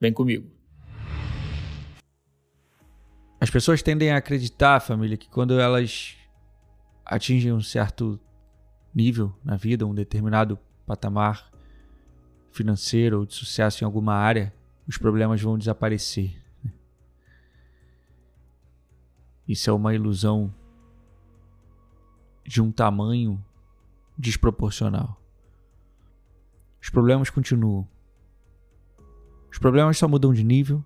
Vem comigo. As pessoas tendem a acreditar, família, que quando elas atingem um certo nível na vida, um determinado patamar financeiro ou de sucesso em alguma área, os problemas vão desaparecer. Isso é uma ilusão de um tamanho desproporcional. Os problemas continuam. Os problemas só mudam de nível,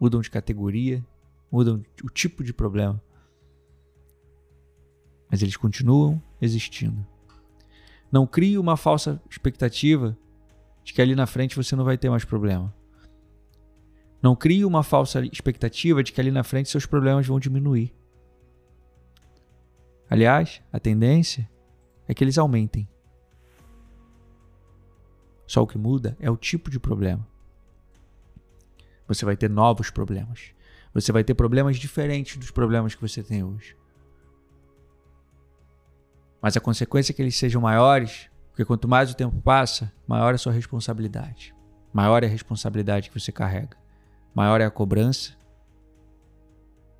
mudam de categoria, mudam o tipo de problema. Mas eles continuam existindo. Não crie uma falsa expectativa de que ali na frente você não vai ter mais problema. Não crie uma falsa expectativa de que ali na frente seus problemas vão diminuir. Aliás, a tendência é que eles aumentem. Só o que muda é o tipo de problema. Você vai ter novos problemas. Você vai ter problemas diferentes dos problemas que você tem hoje. Mas a consequência é que eles sejam maiores, porque quanto mais o tempo passa, maior é a sua responsabilidade. Maior é a responsabilidade que você carrega. Maior é a cobrança.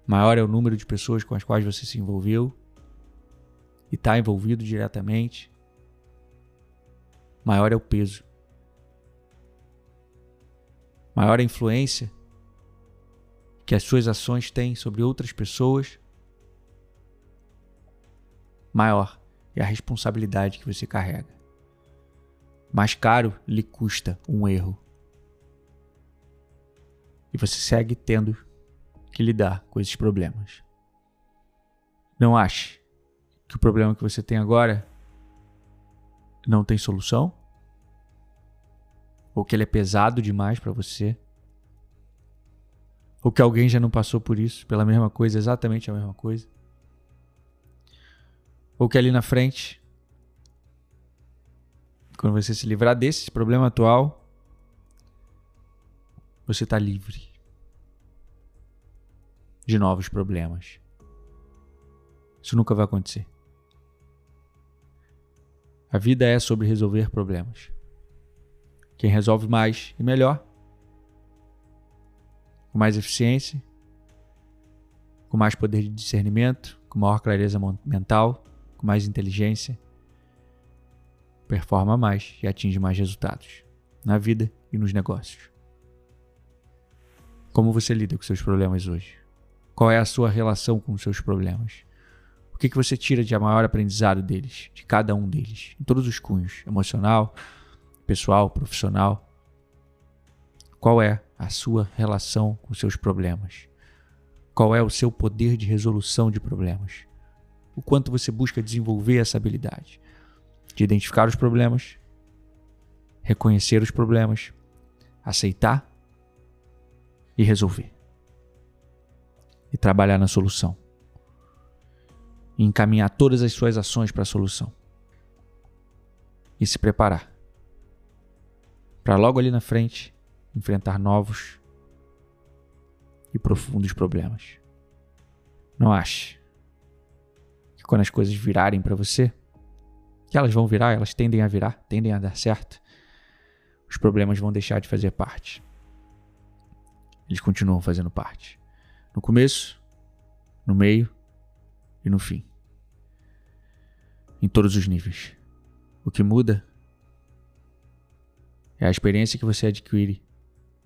Maior é o número de pessoas com as quais você se envolveu e está envolvido diretamente. Maior é o peso. Maior a influência que as suas ações têm sobre outras pessoas, maior é a responsabilidade que você carrega. Mais caro lhe custa um erro. E você segue tendo que lidar com esses problemas. Não ache que o problema que você tem agora não tem solução? Ou que ele é pesado demais para você? Ou que alguém já não passou por isso, pela mesma coisa, exatamente a mesma coisa. Ou que ali na frente, quando você se livrar desse problema atual, você está livre de novos problemas. Isso nunca vai acontecer. A vida é sobre resolver problemas. Quem resolve mais e melhor com mais eficiência, com mais poder de discernimento, com maior clareza mental, com mais inteligência, performa mais e atinge mais resultados na vida e nos negócios. Como você lida com seus problemas hoje? Qual é a sua relação com os seus problemas? O que, que você tira de maior aprendizado deles, de cada um deles, em todos os cunhos, emocional, pessoal, profissional? Qual é a sua relação com seus problemas? Qual é o seu poder de resolução de problemas? O quanto você busca desenvolver essa habilidade de identificar os problemas, reconhecer os problemas, aceitar e resolver. E trabalhar na solução. E encaminhar todas as suas ações para a solução. E se preparar para logo ali na frente enfrentar novos e profundos problemas. Não ache que quando as coisas virarem para você, que elas vão virar, elas tendem a virar, tendem a dar certo, os problemas vão deixar de fazer parte. Eles continuam fazendo parte. No começo, no meio e no fim. Em todos os níveis. O que muda é a experiência que você adquire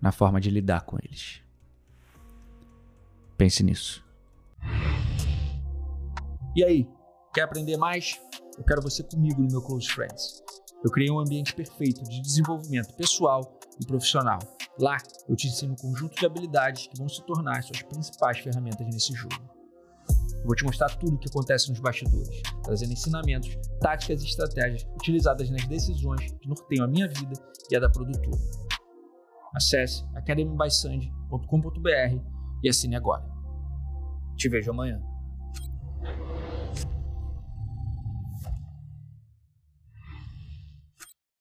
na forma de lidar com eles. Pense nisso. E aí, quer aprender mais? Eu quero você comigo no meu Close Friends. Eu criei um ambiente perfeito de desenvolvimento pessoal e profissional. Lá, eu te ensino um conjunto de habilidades que vão se tornar suas principais ferramentas nesse jogo. Eu vou te mostrar tudo o que acontece nos bastidores, trazendo ensinamentos, táticas e estratégias utilizadas nas decisões que norteiam a minha vida e a da produtora. Acesse academybysand.com.br e assine agora. Te vejo amanhã.